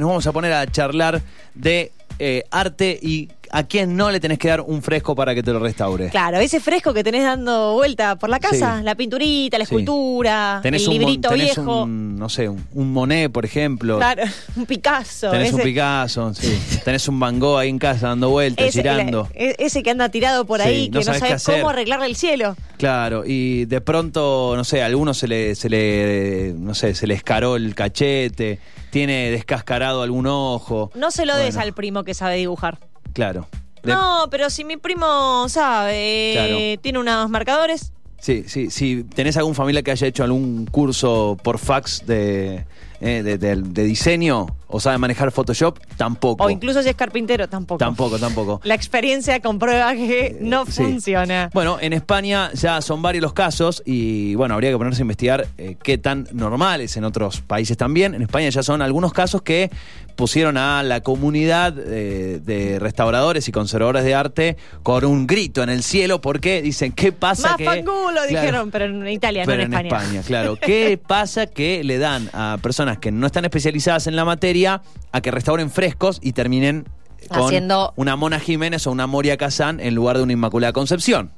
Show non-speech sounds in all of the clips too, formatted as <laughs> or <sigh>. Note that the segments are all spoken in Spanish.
nos vamos a poner a charlar de eh, arte y a quién no le tenés que dar un fresco para que te lo restaure. Claro, ese fresco que tenés dando vuelta por la casa, Sí. la pinturita, la Sí. escultura, Tenés el un, mon- librito tenés viejo. un, no sé, un, un Monet, por ejemplo. Claro, <laughs> un Picasso. Tenés un Picasso, sí. <laughs> Tenés un Van Gogh ahí en casa dando vueltas, ese, girando. la- e- ese que anda tirado por ahí, no que no sabes hacer. cómo arreglarle el cielo. Claro, y de pronto, no sé, a alguno se le, se le, no sé, se le escaró el cachete, tiene descascarado algún ojo. No se lo des al primo que sabe dibujar. Claro. De- No, pero si mi primo sabe, Claro. tiene unos marcadores. Sí, sí, si tenés algún familia que haya hecho algún curso por fax de, eh, de, de- de diseño o sabe manejar Photoshop, tampoco. O incluso si es carpintero, tampoco. Tampoco, tampoco. La experiencia comprueba que no Eh, Sí. funciona. Bueno, en España ya son varios los casos y bueno, habría que ponerse a investigar eh, qué tan normales en otros países también. En España ya son algunos casos que pusieron a la comunidad eh, de restauradores y conservadores de arte con un grito en el cielo porque dicen, ¿qué pasa Más que... fangulo, Claro. dijeron, pero en Italia, Pero no en España. claro. ¿Qué <laughs> pasa que le dan a personas que no están especializadas en la materia a que restauren frescos y terminen con Haciendo- una Mona Jiménez o una Moria Kazán en lugar de una Inmaculada Concepción?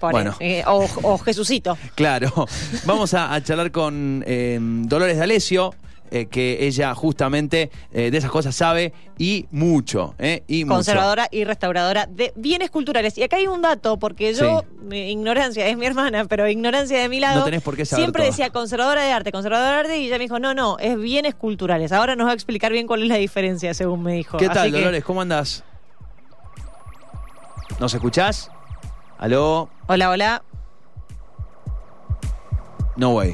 Bueno. eh, o, o Jesucito. <laughs> Claro. Vamos a, a charlar con eh, Dolores D'Alessio, eh, que ella justamente eh, de esas cosas sabe y mucho. eh, y mucho. conservadora y restauradora de bienes culturales. Y acá hay un dato, porque yo, mi ignorancia, es mi hermana, pero ignorancia de mi lado. No tenés por qué saber Siempre todo. decía conservadora de arte, conservadora de arte, y ella me dijo, no, no, es bienes culturales. Ahora nos va a explicar bien cuál es la diferencia, según me dijo. ¿Qué tal, que- Dolores? ¿Cómo andás? ¿Nos escuchás? ¿Aló? Hola, hola. No way.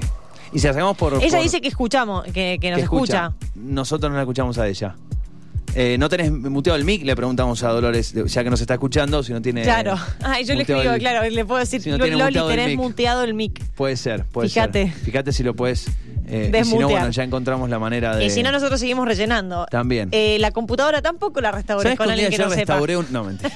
Y si hacemos por. Ella por- dice que escuchamos, que, que nos que escucha. Nosotros no la escuchamos a ella. Eh, ¿No tenés muteado el mic? Le preguntamos a Dolores, ya que nos está escuchando, si no tiene. Claro. <laughs> Ay, yo le escribo, el- claro, le puedo decir, Si no tiene Loli, muteado el tenés mic. muteado el mic. Puede ser, puede Fíjate. ser. Fíjate si lo puedes. eh, y si no, bueno, ya encontramos la manera de. Y si no, nosotros seguimos rellenando. También. Eh, la computadora tampoco la restauré ¿Sabes que con alguien que no sepa. restauré un. No, mentira.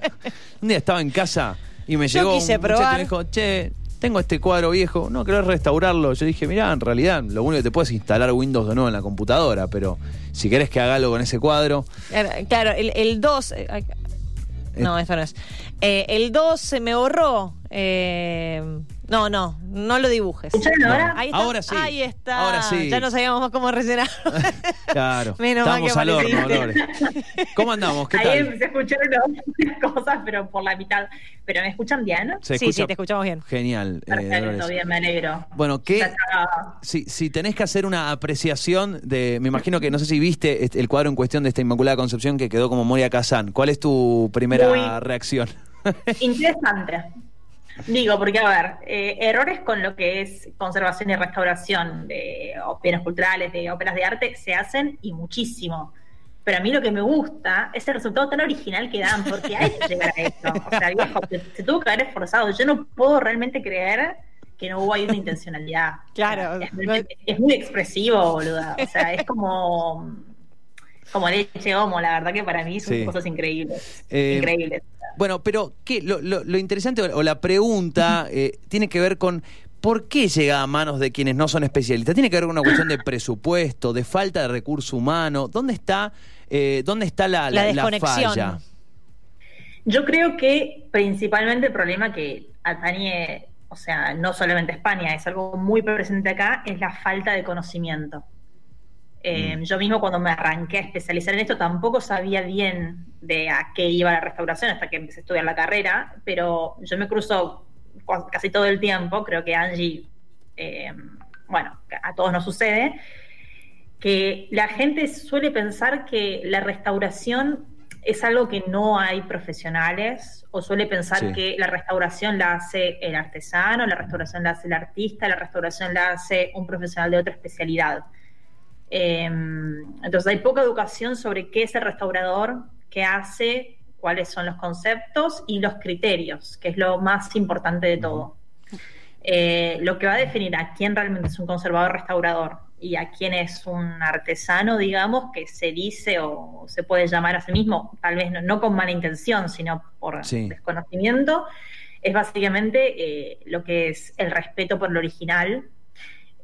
<laughs> un día estaba en casa y me Yo llegó quise un muchacho y probar. me dijo, che, tengo este cuadro viejo, no querés restaurarlo. Yo dije, mirá, en realidad lo único que te puedes instalar Windows de nuevo en la computadora, pero si querés que haga algo con ese cuadro. Claro, el, el 2. eh, ay, no, esto no es. Eh, el 2 se me borró. eh, no, no, no lo dibujes. ¿Escucharon ahora? Ahí está. Ahora sí. Ahí está. Ahora sí. Ya no sabíamos más cómo rellenar. <laughs> Claro. <laughs> Menos mal que Estamos al horno. ¿Cómo andamos? ¿Qué Ahí tal? empecé a escuchar unas <laughs> cosas, pero por la mitad. ¿Pero me escuchan bien? ¿Se sí, sí, te escuchamos bien. Genial. eh, Perfecto, Dolores. bien, me alegro. Bueno, ¿qué, si, si tenés que hacer una apreciación de, me imagino que no sé si viste este- el cuadro en cuestión de esta Inmaculada Concepción que quedó como Moria Kazán. ¿Cuál es tu primera Muy- reacción? Interesante. Digo, porque a ver, eh, errores con lo que es conservación y restauración de bienes culturales, de óperas de arte, se hacen y muchísimo. Pero a mí lo que me gusta es el resultado tan original que dan, porque hay que llegar a eso. O sea, viejo, se, se tuvo que haber esforzado. Yo no puedo realmente creer que no hubo ahí una intencionalidad. Claro. Es, muy- es muy expresivo, boluda. O sea, es como, como leche homo, la verdad que para mí son Sí. cosas increíbles. Eh, increíbles. Bueno, pero ¿qué? Lo, lo- lo interesante o la pregunta <laughs> eh, tiene que ver con por qué llega a manos de quienes no son especialistas. Tiene que ver con una cuestión de <laughs> presupuesto, de falta de recurso humano. ¿Dónde está, eh, dónde está la, La la- falla? Yo creo que principalmente el problema que atañe, o sea, no solamente España, es algo muy presente acá, es la falta de conocimiento. Eh, Mm. Yo mismo cuando me arranqué a especializar en esto tampoco sabía bien de a qué iba la restauración hasta que empecé a estudiar la carrera, pero yo me cruzo casi todo el tiempo, creo que Angie, eh, bueno, a todos nos sucede, que la gente suele pensar que la restauración es algo que no hay profesionales o suele pensar Sí. que la restauración la hace el artesano, la restauración la hace el artista, la restauración la hace un profesional de otra especialidad. Eh, entonces hay poca educación sobre qué es el restaurador, qué hace, cuáles son los conceptos y los criterios, que es lo más importante de todo. Eh, lo que va a definir a quién realmente es un conservador restaurador y a quién es un artesano, digamos, que se dice o se puede llamar a sí mismo, tal vez no, no con mala intención, sino por Sí. desconocimiento, es básicamente eh, lo que es el respeto por lo original,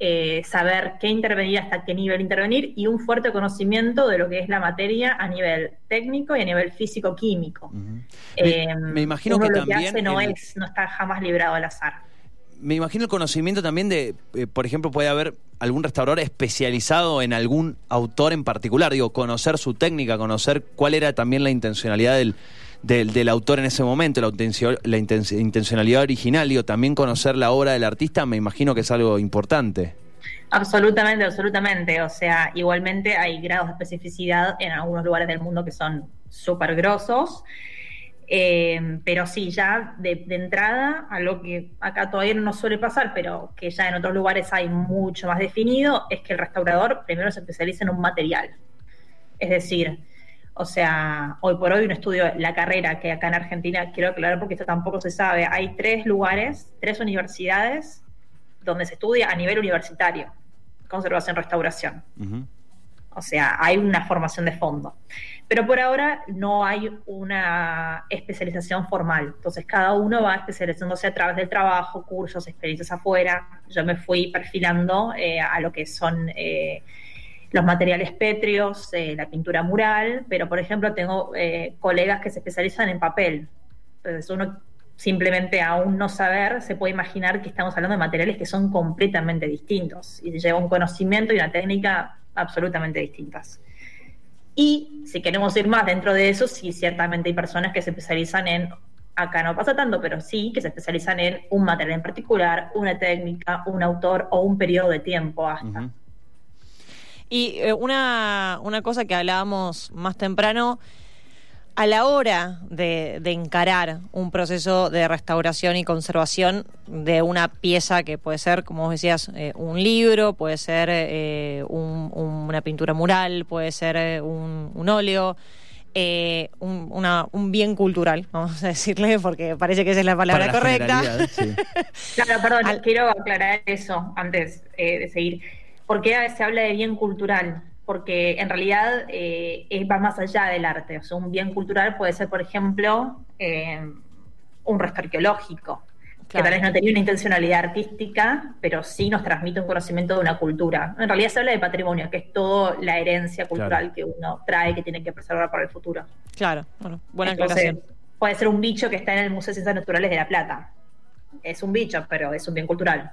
eh, saber qué intervenir, hasta qué nivel intervenir y un fuerte conocimiento de lo que es la materia a nivel técnico y a nivel físico-químico. me, me, imagino que también... no, es, no está jamás librado al azar. Me imagino el conocimiento también de, eh, por ejemplo, puede haber algún restaurador especializado en algún autor en particular, digo, conocer su técnica, conocer cuál era también la intencionalidad del, del, autor en ese momento, la, intencionalidad original, digo, también conocer la obra del artista, me imagino que es algo importante. Absolutamente, absolutamente. O sea, igualmente hay grados de especificidad en algunos lugares del mundo que son súper grosos. Eh, pero sí, ya de, entrada, algo que acá todavía no suele pasar, pero que ya en otros lugares hay mucho más definido, es que el restaurador primero se especializa en un material. Es decir, o sea, hoy por hoy un estudio, la carrera que acá en Argentina, quiero aclarar porque esto tampoco se sabe, hay tres lugares, tres universidades donde se estudia a nivel universitario, conservación-restauración. O sea, hay una formación de fondo. Pero por ahora no hay una especialización formal. Entonces, cada uno va especializándose a través del trabajo, cursos, experiencias afuera. Yo me fui perfilando eh, a lo que son eh, los materiales pétreos, eh, la pintura mural, pero por ejemplo tengo colegas que se especializan en papel. Entonces, uno simplemente aún no saber, se puede imaginar que estamos hablando de materiales que son completamente distintos y lleva un conocimiento y una técnica absolutamente distintas. Y si queremos ir más dentro de eso, sí, ciertamente hay personas que se especializan en, acá no pasa tanto, pero sí, que se especializan en un material en particular, una técnica, un autor o un periodo de tiempo hasta. Y eh, una, una cosa que hablábamos más temprano a la hora de, encarar un proceso de restauración y conservación de una pieza que puede ser, como vos decías, eh, un libro, puede ser eh, una pintura mural, puede ser eh, un, óleo, un, bien cultural, vamos a decirle, porque parece que esa es la palabra correcta. claro, perdón, <laughs> quiero aclarar eso antes de seguir. ¿Por qué se habla de bien cultural? porque en realidad eh, va más allá del arte. O sea, un bien cultural puede ser, por ejemplo, eh, un resto arqueológico, que tal vez no tenía una intencionalidad artística, pero sí nos transmite un conocimiento de una cultura. En realidad se habla de patrimonio, que es toda la herencia cultural que uno trae, que tiene que preservar para el futuro. Claro, bueno, buena aclaración. Puede ser un bicho que está en el Museo de Ciencias Naturales de La Plata. Es un bicho, pero es un bien cultural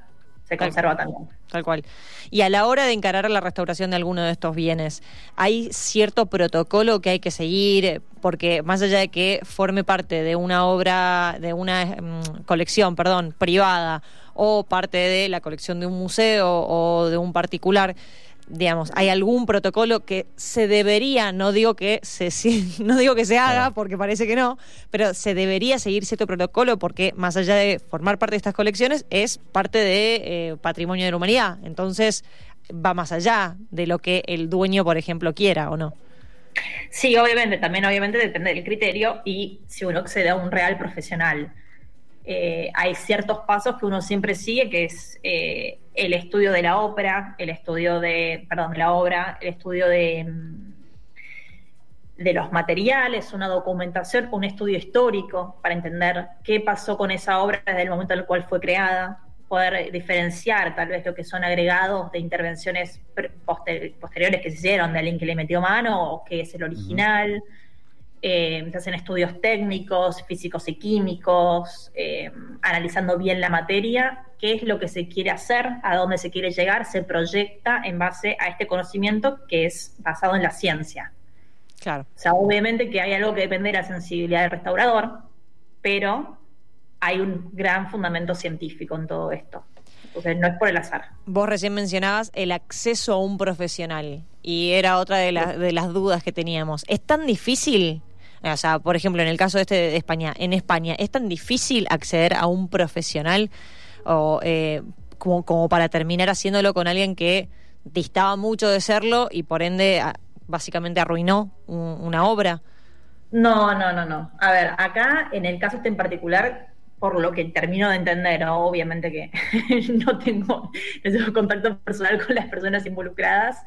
se conserva también. Tal cual. Y a la hora de encarar la restauración de alguno de estos bienes, ¿hay cierto protocolo que hay que seguir? Porque más allá de que forme parte de una obra, de una mm, colección, perdón, privada, o parte de la colección de un museo o de un particular, digamos, hay algún protocolo que se debería, no digo que se <laughs> no digo que se haga porque parece que no, pero se debería seguir cierto protocolo porque más allá de formar parte de estas colecciones es parte de eh, patrimonio de la humanidad, entonces va más allá de lo que el dueño, por ejemplo, quiera o no. Sí, obviamente, también obviamente depende del criterio y si uno accede a un real profesional. Eh, hay ciertos pasos que uno siempre sigue, que es eh, el estudio de la ópera, el estudio de, perdón, de la obra, el estudio de, mm, de los materiales, una documentación, un estudio histórico para entender qué pasó con esa obra desde el momento en el cual fue creada, poder diferenciar tal vez lo que son agregados de intervenciones posteriores que se hicieron de alguien que le metió mano o que es el original eh, se hacen estudios técnicos, físicos y químicos, eh, analizando bien la materia, qué es lo que se quiere hacer, a dónde se quiere llegar, se proyecta en base a este conocimiento que es basado en la ciencia. Claro. O sea, obviamente que hay algo que depende de la sensibilidad del restaurador, pero hay un gran fundamento científico en todo esto. Entonces, no es por el azar. Vos recién mencionabas el acceso a un profesional y era otra de, de las dudas que teníamos. ¿Es tan difícil o sea, por ejemplo, en el caso este de España, en España, ¿es tan difícil acceder a un profesional o eh, como, como para terminar haciéndolo con alguien que distaba mucho de serlo y por ende básicamente arruinó una obra? No, no, no, no. A ver, acá en el caso este en particular, por lo que termino de entender, obviamente que <laughs> no tengo, no tengo contacto personal con las personas involucradas,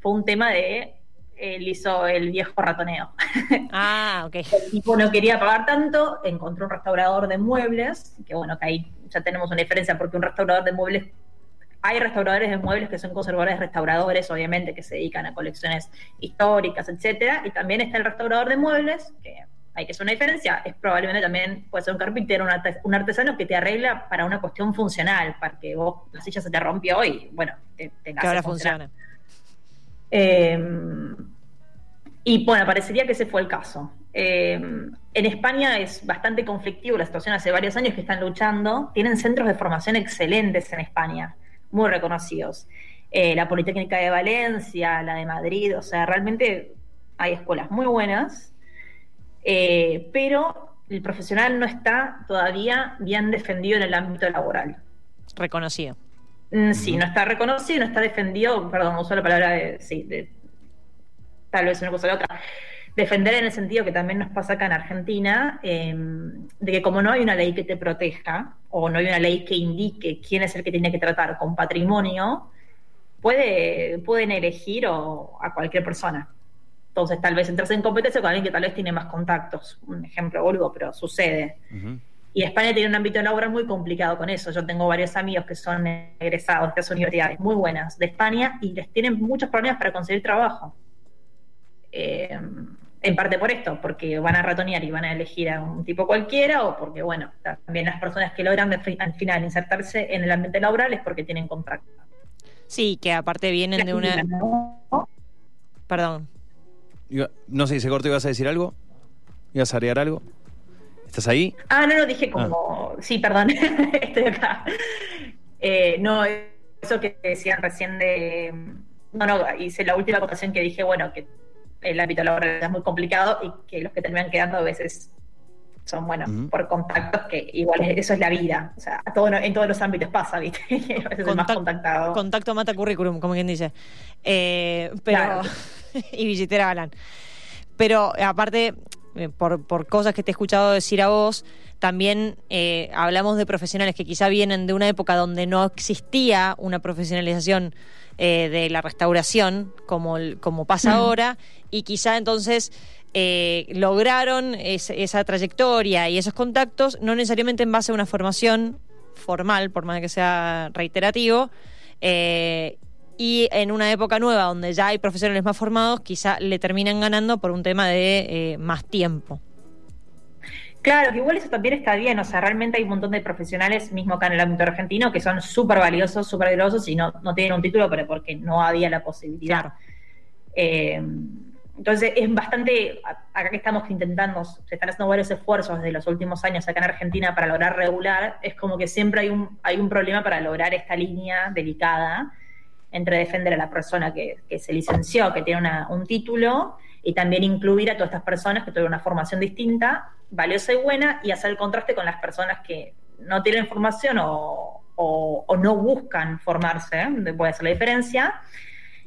fue un tema de él hizo el viejo ratoneo. <laughs> Ah, ok. El tipo no quería pagar tanto, encontró un restaurador de muebles, que bueno, que ahí ya tenemos una diferencia porque un restaurador de muebles hay restauradores de muebles que son conservadores restauradores, obviamente, que se dedican a colecciones históricas, etcétera, y también está el restaurador de muebles, que hay que hacer una diferencia, es probablemente también puede ser un carpintero, un, artesano que te arregla para una cuestión funcional, para que vos la silla se te rompió y bueno, te, te que ahora funciona. Eh, y bueno, parecería que ese fue el caso. Eh, en España es bastante conflictivo la situación hace varios años que están luchando. Tienen centros de formación excelentes en España, muy reconocidos. Eh, la Politécnica de Valencia, la de Madrid, o sea, realmente hay escuelas muy buenas eh, pero el profesional no está todavía bien defendido en el ámbito laboral. Reconocido. Mm, sí, no está reconocido, no está defendido, perdón, uso la palabra de, sí, de, tal vez una cosa o la otra. Defender en el sentido que también nos pasa acá en Argentina, em, de que como no hay una ley que te proteja, o no hay una ley que indique quién es el que tiene que tratar con patrimonio, puede, pueden elegir a cualquier persona. Entonces, tal vez entras en competencia con alguien que tal vez tiene más contactos. Un ejemplo boludo, pero sucede. Y España tiene un ámbito laboral muy complicado con eso. Yo tengo varios amigos que son egresados de estas universidades muy buenas de España y les tienen muchos problemas para conseguir trabajo. Eh, en parte por esto, porque van a ratonear y van a elegir a un tipo cualquiera, o porque, bueno, también las personas que logran al final insertarse en el ambiente laboral es porque tienen contacto. Sí, que aparte vienen de una. Perdón no sé, se cortó, ¿ibas a decir algo? ¿Ibas a agregar algo? ¿Estás ahí? Ah, no, no, dije como... Ah. Sí, perdón, <laughs> estoy acá. Eh, no, eso que decían recién de... No, no, hice la última acotación que dije, bueno, que el ámbito laboral es muy complicado y que los que terminan quedando a veces son, bueno, por contactos, que igual eso es la vida. O sea, todo, en todos los ámbitos pasa, ¿viste? <laughs> a veces es más contactado. Contacto mata currículum, como quien dice. Eh, pero... <laughs> y billetera Alan. Pero aparte, eh, por, por, cosas que te he escuchado decir a vos, también eh, hablamos de profesionales que quizá vienen de una época donde no existía una profesionalización eh, de la restauración como, como pasa mm. ahora y quizá entonces lograron esa trayectoria y esos contactos no necesariamente en base a una formación formal, por más que sea reiterativo, y en una época nueva donde ya hay profesionales más formados, quizá le terminan ganando por un tema de eh, más tiempo. Claro, que igual eso también está bien, o sea, realmente hay un montón de profesionales, mismo acá en el ámbito argentino, que son súper valiosos, súper valiosos y no, no tienen un título, pero porque no había la posibilidad. Eh, entonces es bastante, acá que estamos intentando, se están haciendo varios esfuerzos desde los últimos años acá en Argentina para lograr regular, es como que siempre hay un, hay un problema para lograr esta línea delicada entre defender a la persona que, se licenció, que tiene un título, y también incluir a todas estas personas que tuvieron una formación distinta, valiosa y buena, y hacer el contraste con las personas que no tienen formación o, no buscan formarse, puede ser la diferencia,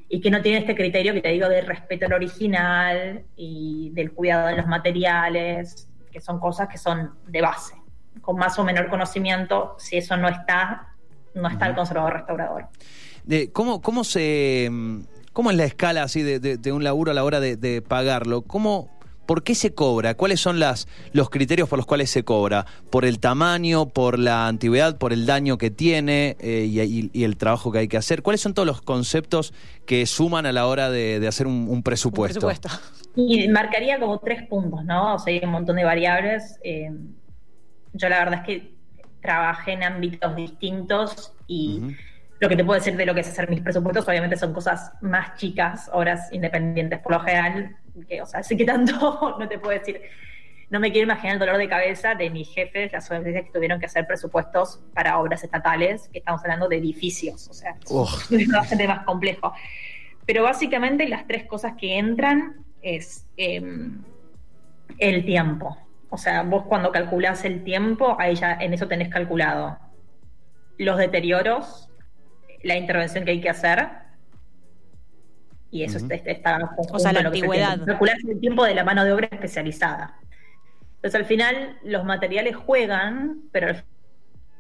y que no tienen este criterio que te digo de respeto al original y del cuidado de los materiales, que son cosas que son de base. Con más o menor conocimiento, si eso no está, no está el conservador restaurador de cómo, cómo se cómo es la escala así de, un laburo a la hora de, pagarlo, cómo ¿Por qué se cobra? ¿Cuáles son las, los criterios por los cuales se cobra? ¿Por el tamaño, por la antigüedad, por el daño que tiene eh, y, el trabajo que hay que hacer? ¿Cuáles son todos los conceptos que suman a la hora de, hacer un, presupuesto? Y marcaría como tres puntos, ¿no? O sea, hay un montón de variables. Eh, yo la verdad es que trabajé en ámbitos distintos y lo que te puedo decir de lo que es hacer mis presupuestos, obviamente son cosas más chicas, horas independientes por lo general, que, o sea, sí que tanto <laughs> no te puedo decir. No me quiero imaginar el dolor de cabeza de mis jefes, las organizaciones que tuvieron que hacer presupuestos para obras estatales, que estamos hablando de edificios, o sea, <laughs> es bastante más complejo. Pero básicamente las tres cosas que entran es em, el tiempo. O sea, vos cuando calculás el tiempo, ahí ya en eso tenés calculado los deterioros, la intervención que hay que hacer. Y eso está, O sea, la antigüedad. el tiempo de la mano de obra especializada. Entonces, al final, los materiales juegan, pero al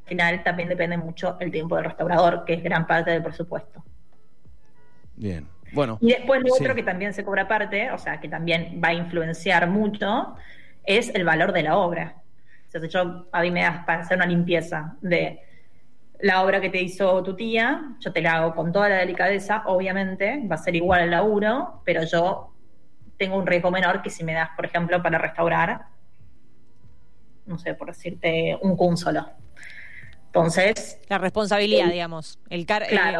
final también depende mucho el tiempo del restaurador, que es gran parte del presupuesto. Bien. Bueno. Y después lo otro que también se cobra parte, o sea, que también va a influenciar mucho, es el valor de la obra. O sea, si yo a mí me das para hacer una limpieza de la obra que te hizo tu tía, yo te la hago con toda la delicadeza, obviamente, va a ser igual al laburo, pero yo tengo un riesgo menor que si me das, por ejemplo, para restaurar, no sé, por decirte, un cun solo. Entonces. La responsabilidad, digamos. El claro,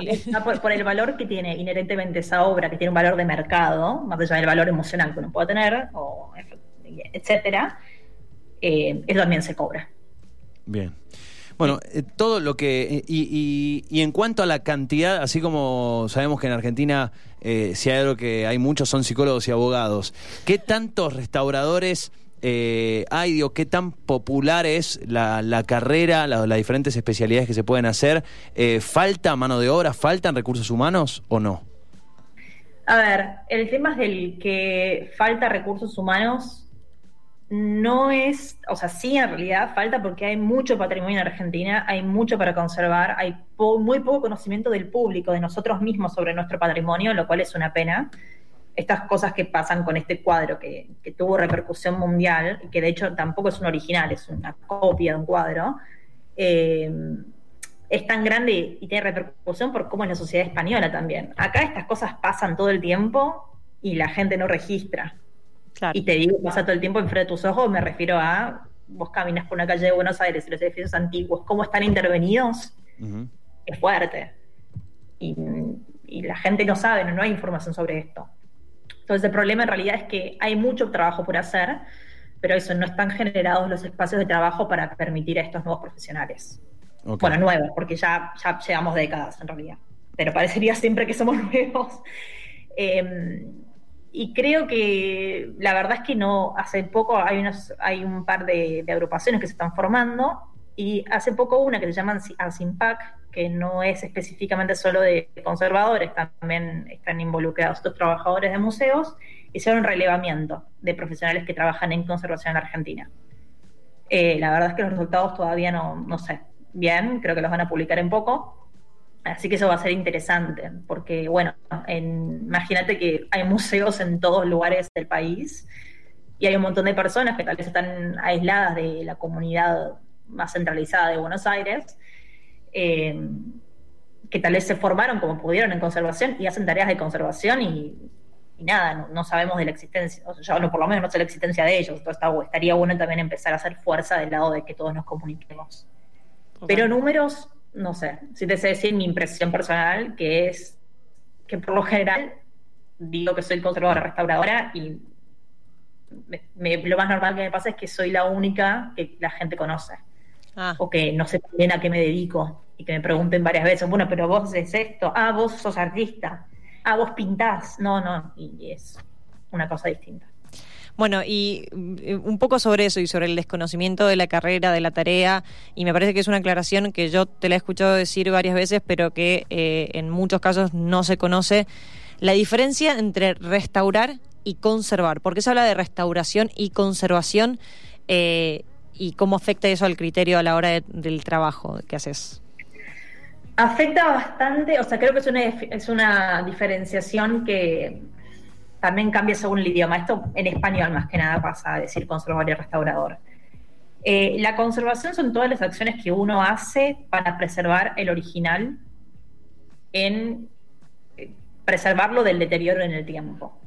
Por, el valor que tiene inherentemente esa obra, que tiene un valor de mercado, más allá del valor emocional que uno pueda tener, o etcétera, eh, eso también se cobra. Bien. Bueno, eh, todo lo que. Y, y, en cuanto a la cantidad, así como sabemos que en Argentina, eh, si hay algo que hay muchos son psicólogos y abogados, ¿qué tantos restauradores eh, hay? Digo, ¿Qué tan popular es la, carrera, las diferentes especialidades que se pueden hacer? Eh, ¿Falta mano de obra? ¿Faltan recursos humanos o no? A ver, el tema es del que falta recursos humanos no es, o sea, sí en realidad falta porque hay mucho patrimonio en Argentina, hay mucho para conservar, hay muy poco conocimiento del público, de nosotros mismos sobre nuestro patrimonio, lo cual es una pena. Estas cosas que pasan con este cuadro que, tuvo repercusión mundial, que de hecho tampoco es un original, es una copia de un cuadro, eh, es tan grande y tiene repercusión por cómo es la sociedad española también. Acá estas cosas pasan todo el tiempo y la gente no registra. Y te digo, pasa todo el tiempo enfrente de tus ojos, me refiero a vos caminas por una calle de Buenos Aires y los edificios antiguos, cómo están intervenidos, es fuerte. Y, la gente no sabe, no, hay información sobre esto. Entonces el problema en realidad es que hay mucho trabajo por hacer, pero eso, no están generados los espacios de trabajo para permitir a estos nuevos profesionales. Bueno, nuevos, porque ya, ya llevamos décadas en realidad, pero parecería siempre que somos <laughs> nuevos. Eh, y creo que la verdad es que no, hace poco hay, unos, hay un par de, agrupaciones que se están formando y hace poco una que se llama ASIMPAC, que no es específicamente solo de conservadores, también están involucrados otros trabajadores de museos, hicieron un relevamiento de profesionales que trabajan en conservación en Argentina. Eh, la verdad es que los resultados todavía no, no sé bien, creo que los van a publicar en poco, Así que eso va a ser interesante, porque bueno, imagínate que hay museos en todos lugares del país y hay un montón de personas que tal vez están aisladas de la comunidad más centralizada de Buenos Aires, eh, que tal vez se formaron como pudieron en conservación y hacen tareas de conservación y, nada, no, sabemos de la existencia, o sea, yo no, por lo menos no sé la existencia de ellos, entonces estaría bueno también empezar a hacer fuerza del lado de que todos nos comuniquemos. Pero números no sé, si te sé decir mi impresión personal, que es que por lo general digo que soy conservadora restauradora y lo más normal que me pasa es que soy la única que la gente conoce. Ah. O que no sé bien a qué me dedico y que me pregunten varias veces, bueno, pero vos es esto, ah, vos sos artista, ah, vos pintás, no, no, y es una cosa distinta. Bueno, y eh, un poco sobre eso y sobre el desconocimiento de la carrera, de la tarea, y me parece que es una aclaración que yo te la he escuchado decir varias veces, pero que eh, en muchos casos no se conoce, la diferencia entre restaurar y conservar. ¿Por qué se habla de restauración y conservación? Eh, ¿Y cómo afecta eso al criterio a la hora del trabajo que haces? Afecta bastante, o sea, creo que es una, es una diferenciación que también cambia según el idioma. Esto en español más que nada pasa a decir conservador y restaurador. Eh, la conservación son todas las acciones que uno hace para preservar el original en eh, preservarlo del deterioro en el tiempo.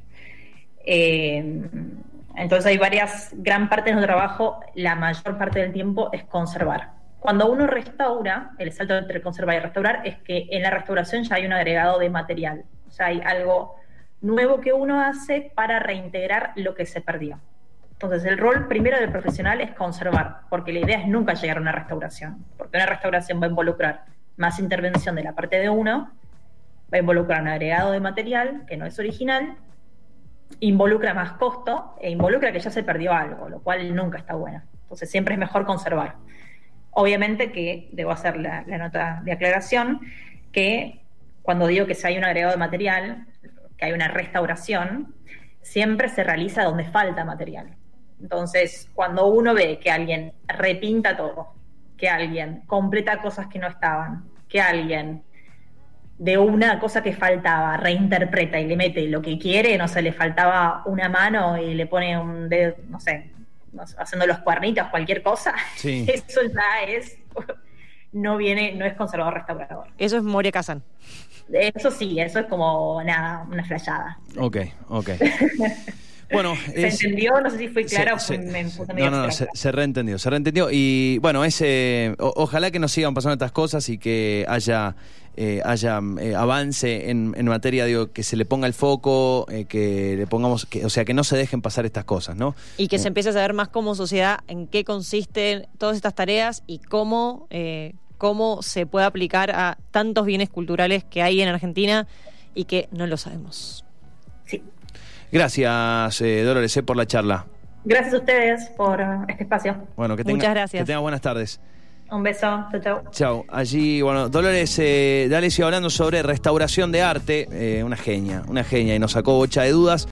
Eh, entonces hay varias, gran parte de nuestro trabajo, la mayor parte del tiempo es conservar. Cuando uno restaura, el salto entre conservar y restaurar es que en la restauración ya hay un agregado de material, sea, hay algo nuevo que uno hace para reintegrar lo que se perdió. Entonces, el rol primero del profesional es conservar, porque la idea es nunca llegar a una restauración, porque una restauración va a involucrar más intervención de la parte de uno, va a involucrar un agregado de material que no es original, involucra más costo e involucra que ya se perdió algo, lo cual nunca está bueno. Entonces, siempre es mejor conservar. Obviamente que debo hacer la, nota de aclaración, que cuando digo que si hay un agregado de material, que hay una restauración, siempre se realiza donde falta material. Entonces, cuando uno ve que alguien repinta todo, que alguien completa cosas que no estaban, que alguien de una cosa que faltaba reinterpreta y le mete lo que quiere, no sé, le faltaba una mano y le pone un dedo, no sé, haciendo los cuernitos, cualquier cosa, <laughs> eso ya es <laughs> no viene, no es conservador restaurador. Eso es Moria Kazan. Eso sí, eso es como nada, una flayada. Ok, ok. <laughs> Bueno, ¿Se entendió? No sé si fui clara o me No, no, no se, se, reentendió, se reentendió. Y bueno, ese, ojalá que nos sigan pasando estas cosas y que haya, eh, haya eh, avance en, en, materia, digo, que se le ponga el foco, eh, que le pongamos, que, o sea, que no se dejen pasar estas cosas, ¿no? Y que se empiece a saber más como sociedad en qué consisten todas estas tareas y cómo, cómo se puede aplicar a tantos bienes culturales que hay en Argentina y que no lo sabemos. Sí. Gracias, eh, Dolores, eh, por la charla. Gracias a ustedes por eh, este espacio. Bueno, que tenga, Muchas gracias. Que tenga buenas tardes. Un beso, chao, chao. Chao. Allí, bueno, Dolores eh, D'Alessio hablando sobre restauración de arte, una genia, una genia, y nos sacó bocha de dudas.